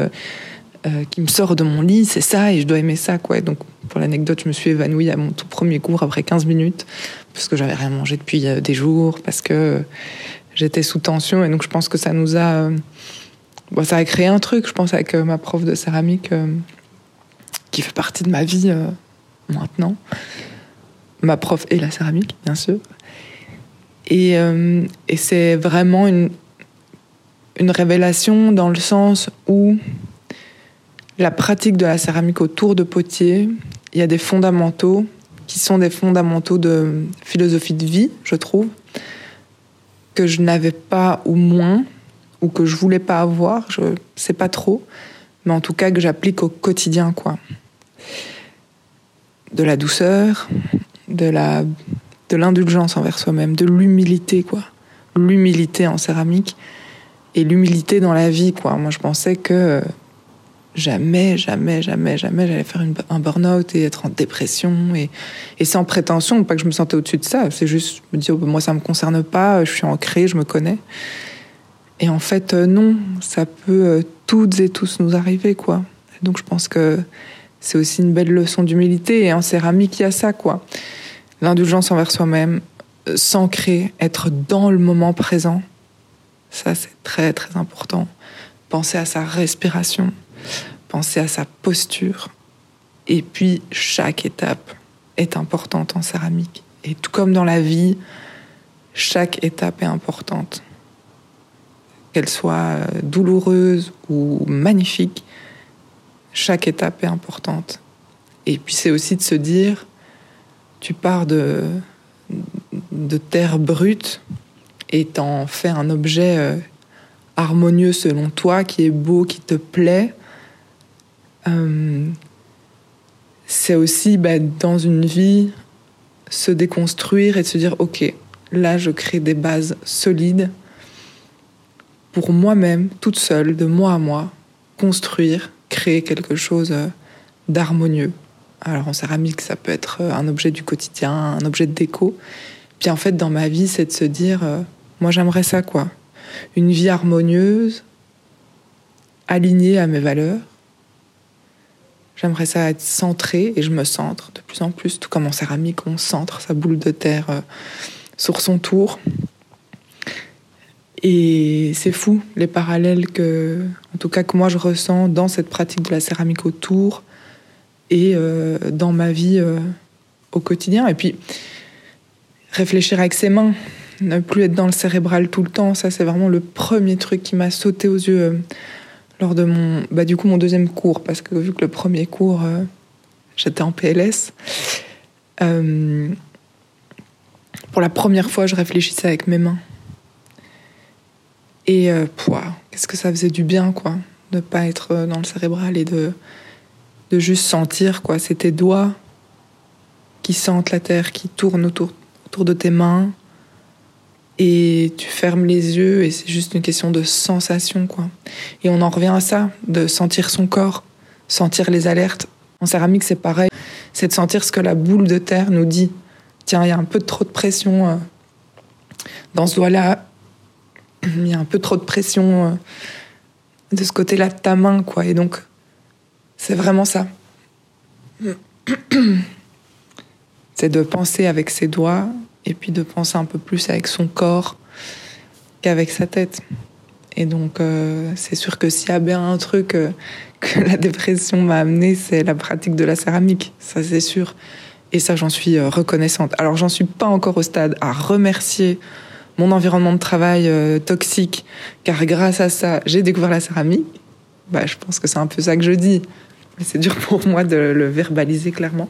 euh, qui me sort de mon lit, c'est ça, et je dois aimer ça, quoi. donc, pour l'anecdote, je me suis évanouie à mon tout premier cours après 15 minutes, parce que j'avais rien mangé depuis euh, des jours, parce que j'étais sous tension, et donc je pense que ça nous a, bon, ça a créé un truc, je pense, avec ma prof de céramique qui fait partie de ma vie maintenant. Ma prof et la céramique, bien sûr. Et, et c'est vraiment une, une révélation dans le sens où la pratique de la céramique autour de Potier, il y a des fondamentaux qui sont des fondamentaux de philosophie de vie, je trouve, que je n'avais pas ou moins, ou que je voulais pas avoir, je sais pas trop, mais en tout cas que j'applique au quotidien, quoi. De la douceur, de la de l'indulgence envers soi-même, de l'humilité, quoi. L'humilité en céramique et l'humilité dans la vie, quoi. Moi, je pensais que jamais, jamais, jamais, jamais j'allais faire un burn-out et être en dépression et, sans prétention, pas que je me sentais au-dessus de ça. C'est juste me dire, oh, moi, ça me concerne pas, je suis ancrée, je me connais. Et en fait, euh, non, ça peut euh, toutes et tous nous arriver, quoi. donc, je pense que c'est aussi une belle leçon d'humilité. Et en céramique, il y a ça. L'indulgence envers soi-même, euh, s'ancrer, être dans le moment présent. Ça, c'est très, très important. Penser à sa respiration penser à sa posture. Et puis, chaque étape est importante en céramique. Et tout comme dans la vie, chaque étape est importante. Qu'elle soit douloureuse ou magnifique, chaque étape est importante. Et puis c'est aussi de se dire, tu pars de, de terre brute et t'en fais un objet euh, harmonieux selon toi, qui est beau, qui te plaît, euh, c'est aussi bah, dans une vie se déconstruire et de se dire ok, là je crée des bases solides pour moi-même, toute seule, de moi à moi, construire, créer quelque chose euh, d'harmonieux. Alors en céramique, ça peut être euh, un objet du quotidien, un objet de déco. Puis en fait, dans ma vie, c'est de se dire, moi j'aimerais ça quoi. Une vie harmonieuse, alignée à mes valeurs, J'aimerais ça être centré et je me centre de plus en plus, tout comme en céramique, on centre sa boule de terre euh, sur son tour. Et c'est fou les parallèles que, en tout cas, que moi je ressens dans cette pratique de la céramique autour et euh, dans ma vie euh, au quotidien. Et puis réfléchir avec ses mains, ne plus être dans le cérébral tout le temps, ça c'est vraiment le premier truc qui m'a sauté aux yeux lors de mon, bah, du coup, mon deuxième cours, parce que vu que le premier cours, euh, j'étais en PLS, euh, pour la première fois, je réfléchissais avec mes mains. Et euh, qu'est-ce que ça faisait du bien, quoi, de pas être dans le cérébral et de, de juste sentir, quoi, c'est tes doigts qui sentent la terre, qui tournent autour, autour de tes mains, et tu fermes les yeux et c'est juste une question de sensation quoi. Et on en revient à ça, de sentir son corps, sentir les alertes. En céramique c'est pareil, c'est de sentir ce que la boule de terre nous dit. Tiens, il y a un peu trop de pression euh, dans ce doigt-là, il y a un peu trop de pression euh, de ce côté-là de ta main quoi. Et donc c'est vraiment ça. C'est de penser avec ses doigts et puis de penser un peu plus avec son corps qu'avec sa tête. Et donc, euh, c'est sûr que s'il y a bien un truc euh, [laughs] que la dépression m'a amené, c'est la pratique de la céramique, ça c'est sûr. Et ça, j'en suis euh, reconnaissante. Alors, j'en suis pas encore au stade à remercier mon environnement de travail toxique, car grâce à ça, j'ai découvert la céramique. Bah, je pense que c'est un peu ça que je dis. Mais c'est dur pour moi de le verbaliser clairement.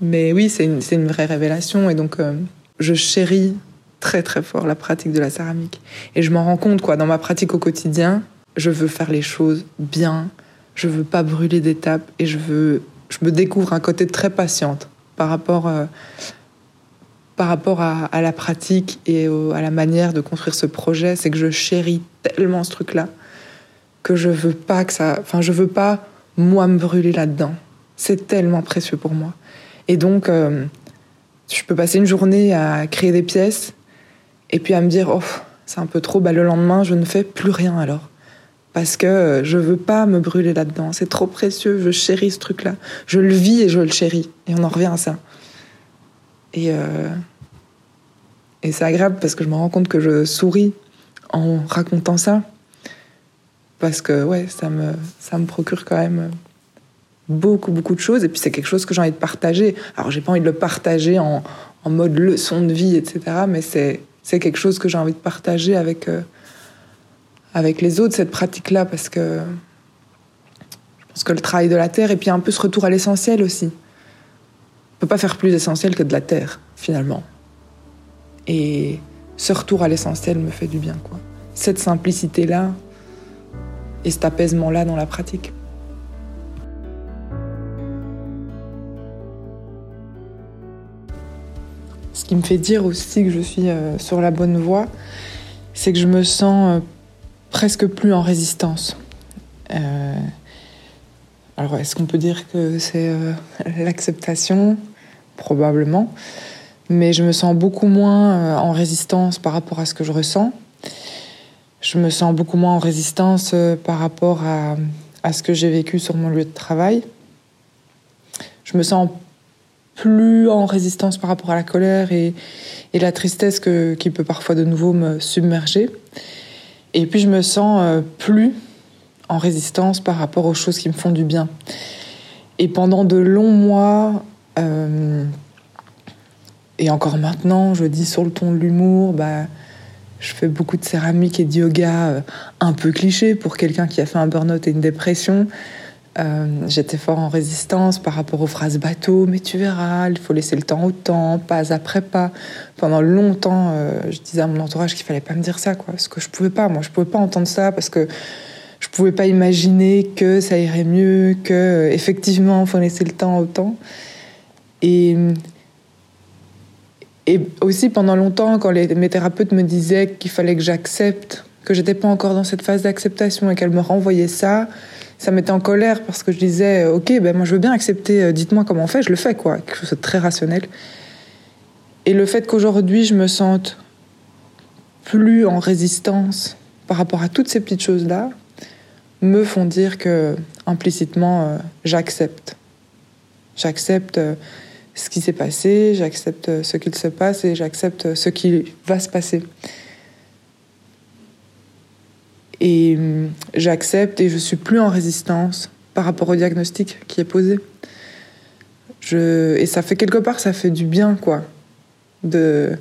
Mais oui, c'est une, vraie révélation. Et donc, euh, je chéris très très fort la pratique de la céramique. Et je m'en rends compte, quoi, dans ma pratique au quotidien, je veux faire les choses bien, je veux pas brûler d'étapes et je veux, je me découvre un côté très patiente par rapport, euh, par rapport à, la pratique et à la manière de construire ce projet. C'est que je chéris tellement ce truc-là que je veux pas que ça, enfin, je veux pas moi me brûler là-dedans. C'est tellement précieux pour moi. Et donc, euh, je peux passer une journée à créer des pièces et puis à me dire, oh, c'est un peu trop, bah, le lendemain, je ne fais plus rien alors. Parce que euh, je veux pas me brûler là-dedans. C'est trop précieux, je chéris ce truc-là. Je le vis et je le chéris. Et on en revient à ça. Et, euh, et c'est agréable parce que je me rends compte que je souris en racontant ça. parce que ouais, ça me, ça me procure quand même beaucoup, beaucoup de choses. Et puis c'est quelque chose que j'ai envie de partager. Alors j'ai pas envie de le partager en, en mode leçon de vie, etc. Mais c'est, quelque chose que j'ai envie de partager avec, euh, avec les autres, cette pratique-là, parce que je pense que le travail de la terre, et puis un peu ce retour à l'essentiel aussi. On peut pas faire plus essentiel que de la terre, finalement. Et ce retour à l'essentiel me fait du bien, quoi. Cette simplicité-là et cet apaisement-là dans la pratique. Ce qui me fait dire aussi que je suis euh, sur la bonne voie, c'est que je me sens euh, presque plus en résistance. Euh, alors, est-ce qu'on peut dire que c'est [laughs] l'acceptation? Probablement mais je me sens beaucoup moins en résistance par rapport à ce que je ressens. Je me sens beaucoup moins en résistance par rapport à, à ce que j'ai vécu sur mon lieu de travail. Je me sens plus en résistance par rapport à la colère et, la tristesse que, qui peut parfois de nouveau me submerger. Et puis je me sens euh, plus en résistance par rapport aux choses qui me font du bien. Et pendant de longs mois, euh, et encore maintenant, je dis sur le ton de l'humour, bah, je fais beaucoup de céramique et de yoga euh, un peu cliché pour quelqu'un qui a fait un burn-out et une dépression. Euh, j'étais fort en résistance par rapport aux phrases bateau, mais tu verras, il faut laisser le temps au temps, pas après pas. Pendant longtemps, euh, je disais à mon entourage qu'il fallait pas me dire ça, quoi, parce que je pouvais pas, moi, je pouvais pas entendre ça parce que je pouvais pas imaginer que ça irait mieux, que effectivement, il faut laisser le temps au temps. Et aussi pendant longtemps, quand mes thérapeutes me disaient qu'il fallait que j'accepte, que j'étais pas encore dans cette phase d'acceptation et qu'elles me renvoyaient ça, ça m'était en colère parce que je disais, ok, ben moi je veux bien accepter, euh, dites-moi comment on fait, je le fais quoi, quelque chose de très rationnel. Et le fait qu'aujourd'hui je me sente plus en résistance par rapport à toutes ces petites choses-là, me font dire que implicitement euh, j'accepte. J'accepte. Euh, ce qui s'est passé, j'accepte ce qu'il se passe et j'accepte ce qui va se passer. Et hum, j'accepte et je suis plus en résistance par rapport au diagnostic qui est posé. Et ça fait quelque part, ça fait du bien, quoi, de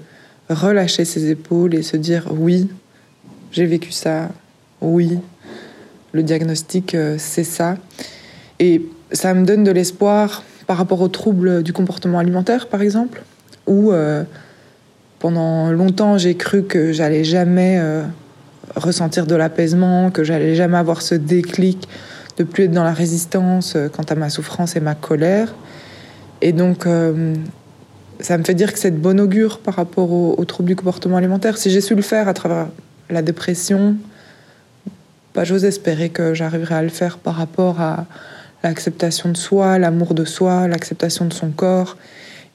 relâcher ses épaules et se dire oui, j'ai vécu ça, oui, le diagnostic, euh, c'est ça. Et ça me donne de l'espoir par rapport aux troubles du comportement alimentaire, par exemple, où euh, pendant longtemps j'ai cru que j'allais jamais euh, ressentir de l'apaisement, que j'allais jamais avoir ce déclic de plus être dans la résistance euh, quant à ma souffrance et ma colère. Et donc, ça me fait dire que c'est de bon augure par rapport aux, troubles du comportement alimentaire. Si j'ai su le faire à travers la dépression, bah, j'ose espérer que j'arriverai à le faire par rapport à, l'acceptation de soi, l'amour de soi, l'acceptation de son corps,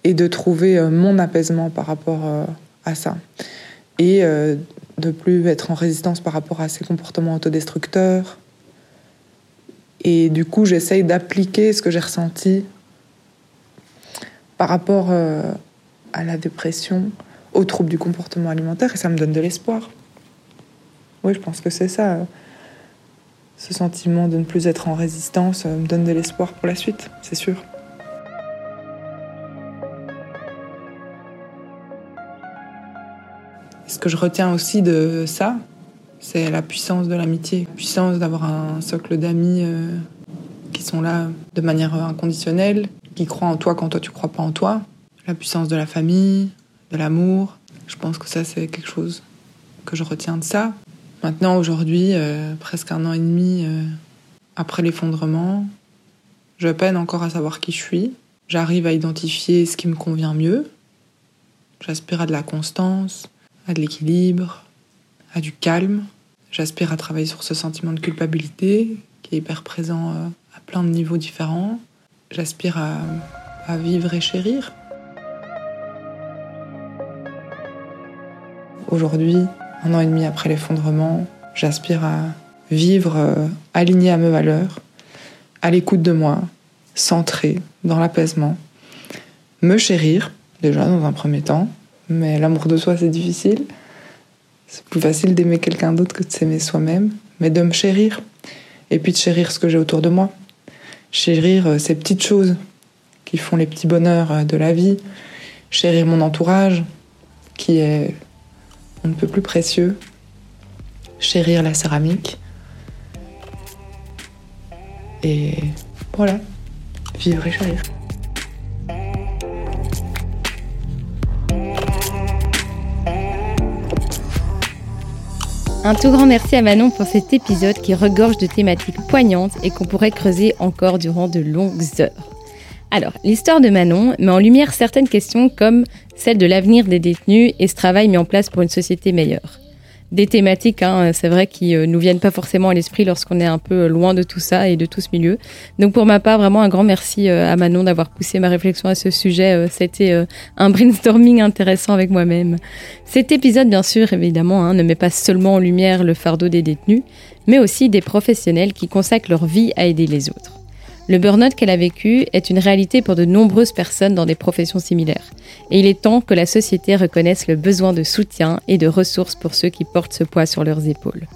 et de trouver euh, mon apaisement par rapport euh, à ça. Et euh, de plus être en résistance par rapport à ces comportements autodestructeurs. Et du coup, j'essaye d'appliquer ce que j'ai ressenti par rapport à la dépression, aux troubles du comportement alimentaire, et ça me donne de l'espoir. Oui, je pense que c'est ça ce sentiment de ne plus être en résistance euh, me donne de l'espoir pour la suite, c'est sûr. Ce que je retiens aussi de ça, c'est la puissance de l'amitié, la puissance d'avoir un socle d'amis euh, qui sont là de manière inconditionnelle, qui croient en toi quand toi tu crois pas en toi, la puissance de la famille, de l'amour. Je pense que ça c'est quelque chose que je retiens de ça. Maintenant, aujourd'hui, euh, presque un an et demi euh, après l'effondrement, je peine encore à savoir qui je suis. J'arrive à identifier ce qui me convient mieux. J'aspire à de la constance, à de l'équilibre, à du calme. J'aspire à travailler sur ce sentiment de culpabilité qui est hyper présent euh, à plein de niveaux différents. J'aspire à, vivre et chérir. Aujourd'hui, un an et demi après l'effondrement, j'aspire à vivre euh, aligné à mes valeurs, à l'écoute de moi, centré dans l'apaisement, me chérir, déjà dans un premier temps, mais l'amour de soi c'est difficile. C'est plus facile d'aimer quelqu'un d'autre que de s'aimer soi-même, mais de me chérir et puis de chérir ce que j'ai autour de moi. Chérir euh, ces petites choses qui font les petits bonheurs euh, de la vie. Chérir mon entourage, qui est on ne peut plus précieux. Chérir la céramique. Et voilà, vivre et chérir. Un tout grand merci à Manon pour cet épisode qui regorge de thématiques poignantes et qu'on pourrait creuser encore durant de longues heures. Alors, l'histoire de Manon met en lumière certaines questions comme celle de l'avenir des détenus et ce travail mis en place pour une société meilleure des thématiques, hein, c'est vrai, qui euh, nous viennent pas forcément à l'esprit lorsqu'on est un peu euh, loin de tout ça et de tout ce milieu. Donc pour ma part, vraiment un grand merci euh, à Manon d'avoir poussé ma réflexion à ce sujet. C'était un brainstorming intéressant avec moi-même. Cet épisode, bien sûr, évidemment, hein, ne met pas seulement en lumière le fardeau des détenus, mais aussi des professionnels qui consacrent leur vie à aider les autres. Le burn-out qu'elle a vécu est une réalité pour de nombreuses personnes dans des professions similaires. Et il est temps que la société reconnaisse le besoin de soutien et de ressources pour ceux qui portent ce poids sur leurs épaules.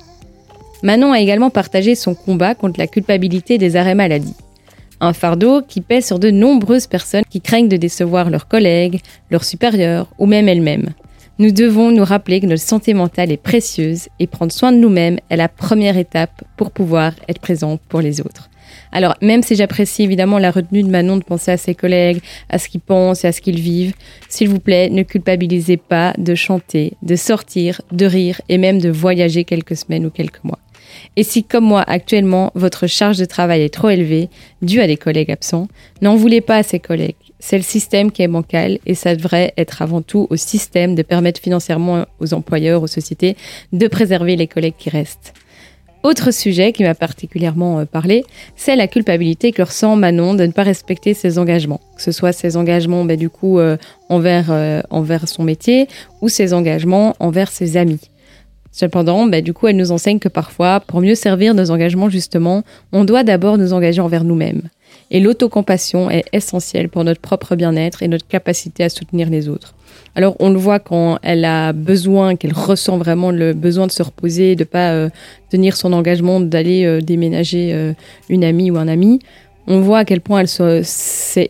Manon a également partagé son combat contre la culpabilité des arrêts maladie. Un fardeau qui pèse sur de nombreuses personnes qui craignent de décevoir leurs collègues, leurs supérieurs ou même elles-mêmes. Nous devons nous rappeler que notre santé mentale est précieuse et prendre soin de nous-mêmes est la première étape pour pouvoir être présent pour les autres. Alors, même si j'apprécie évidemment la retenue de Manon de penser à ses collègues, à ce qu'ils pensent et à ce qu'ils vivent, s'il vous plaît, ne culpabilisez pas de chanter, de sortir, de rire et même de voyager quelques semaines ou quelques mois. Et si, comme moi, actuellement, votre charge de travail est trop élevée, due à des collègues absents, n'en voulez pas à ces collègues. C'est le système qui est bancal et ça devrait être avant tout au système de permettre financièrement aux employeurs, aux sociétés, de préserver les collègues qui restent. Autre sujet qui m'a particulièrement euh, parlé, c'est la culpabilité que ressent Manon de ne pas respecter ses engagements. Que ce soit ses engagements bah, du coup euh, envers, euh, envers son métier ou ses engagements envers ses amis. Cependant, bah, du coup, elle nous enseigne que parfois, pour mieux servir nos engagements justement, on doit d'abord nous engager envers nous-mêmes. Et l'autocompassion est essentielle pour notre propre bien-être et notre capacité à soutenir les autres. Alors on le voit quand elle a besoin, qu'elle ressent vraiment le besoin de se reposer, de pas euh, tenir son engagement d'aller euh, déménager euh, une amie ou un ami. On voit à quel point elle se,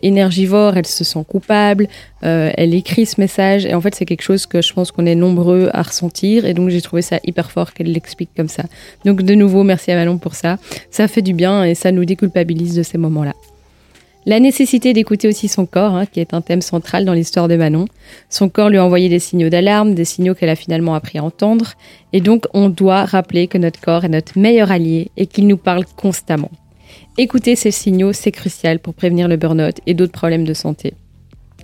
énergivore, elle se sent coupable, elle écrit ce message et en fait c'est quelque chose que je pense qu'on est nombreux à ressentir et donc j'ai trouvé ça hyper fort qu'elle l'explique comme ça. Donc de nouveau merci à Manon pour ça, ça fait du bien et ça nous déculpabilise de ces moments-là. La nécessité d'écouter aussi son corps, hein, qui est un thème central dans l'histoire de Manon. Son corps lui a envoyé des signaux d'alarme, des signaux qu'elle a finalement appris à entendre. Et donc, on doit rappeler que notre corps est notre meilleur allié et qu'il nous parle constamment. Écouter ces signaux, c'est crucial pour prévenir le burn-out et d'autres problèmes de santé.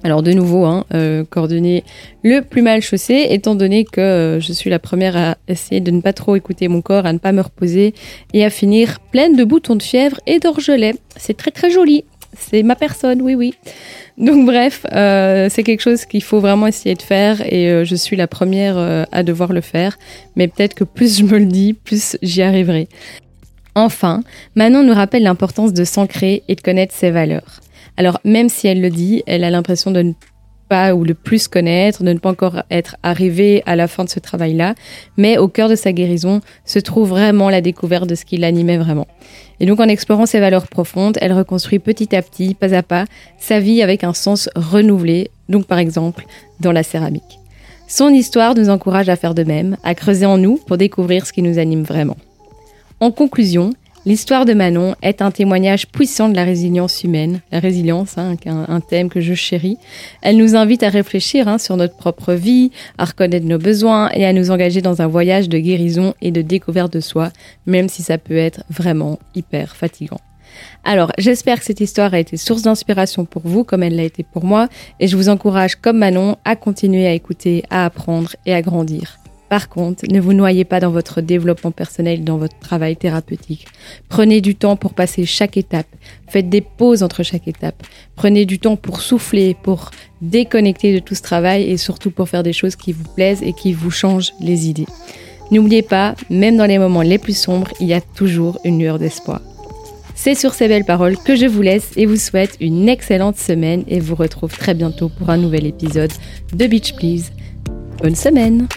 Alors de nouveau, hein, euh, coordonner le plus mal chaussé, étant donné que euh, je suis la première à essayer de ne pas trop écouter mon corps, à ne pas me reposer et à finir pleine de boutons de fièvre et d'orgelets. C'est très très joli c'est ma personne, oui, oui. Donc bref, euh, c'est quelque chose qu'il faut vraiment essayer de faire et euh, je suis la première euh, à devoir le faire. Mais peut-être que plus je me le dis, plus j'y arriverai. Enfin, Manon nous rappelle l'importance de s'ancrer et de connaître ses valeurs. Alors même si elle le dit, elle a l'impression de ne ou le plus connaître, de ne pas encore être arrivée à la fin de ce travail-là, mais au cœur de sa guérison se trouve vraiment la découverte de ce qui l'animait vraiment. Et donc en explorant ses valeurs profondes, elle reconstruit petit à petit, pas à pas, sa vie avec un sens renouvelé, donc par exemple dans la céramique. Son histoire nous encourage à faire de même, à creuser en nous pour découvrir ce qui nous anime vraiment. En conclusion, L'histoire de Manon est un témoignage puissant de la résilience humaine, la résilience, hein, un, thème que je chéris. Elle nous invite à réfléchir hein, sur notre propre vie, à reconnaître nos besoins et à nous engager dans un voyage de guérison et de découverte de soi, même si ça peut être vraiment hyper fatigant. Alors, j'espère que cette histoire a été source d'inspiration pour vous, comme elle l'a été pour moi, et je vous encourage, comme Manon, à continuer à écouter, à apprendre et à grandir. Par contre, ne vous noyez pas dans votre développement personnel, dans votre travail thérapeutique. Prenez du temps pour passer chaque étape. Faites des pauses entre chaque étape. Prenez du temps pour souffler, pour déconnecter de tout ce travail et surtout pour faire des choses qui vous plaisent et qui vous changent les idées. N'oubliez pas, même dans les moments les plus sombres, il y a toujours une lueur d'espoir. C'est sur ces belles paroles que je vous laisse et vous souhaite une excellente semaine et vous retrouve très bientôt pour un nouvel épisode de Beach Please. Bonne semaine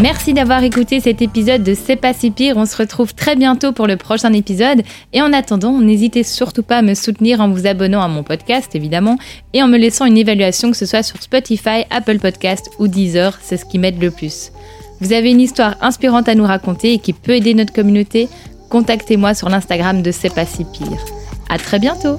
Merci d'avoir écouté cet épisode de C'est pas si pire. On se retrouve très bientôt pour le prochain épisode. Et en attendant, n'hésitez surtout pas à me soutenir en vous abonnant à mon podcast, évidemment, et en me laissant une évaluation, que ce soit sur Spotify, Apple Podcast ou Deezer. C'est ce qui m'aide le plus. Vous avez une histoire inspirante à nous raconter et qui peut aider notre communauté? Contactez-moi sur l'Instagram de C'est pas si pire. À très bientôt!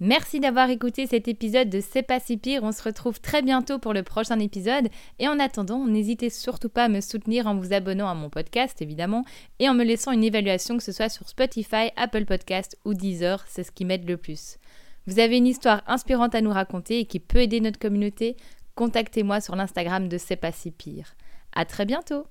Merci d'avoir écouté cet épisode de C'est pas si pire. On se retrouve très bientôt pour le prochain épisode. Et en attendant, n'hésitez surtout pas à me soutenir en vous abonnant à mon podcast, évidemment, et en me laissant une évaluation, que ce soit sur Spotify, Apple Podcast ou Deezer. C'est ce qui m'aide le plus. Vous avez une histoire inspirante à nous raconter et qui peut aider notre communauté? Contactez-moi sur l'Instagram de C'est pas si pire. À très bientôt!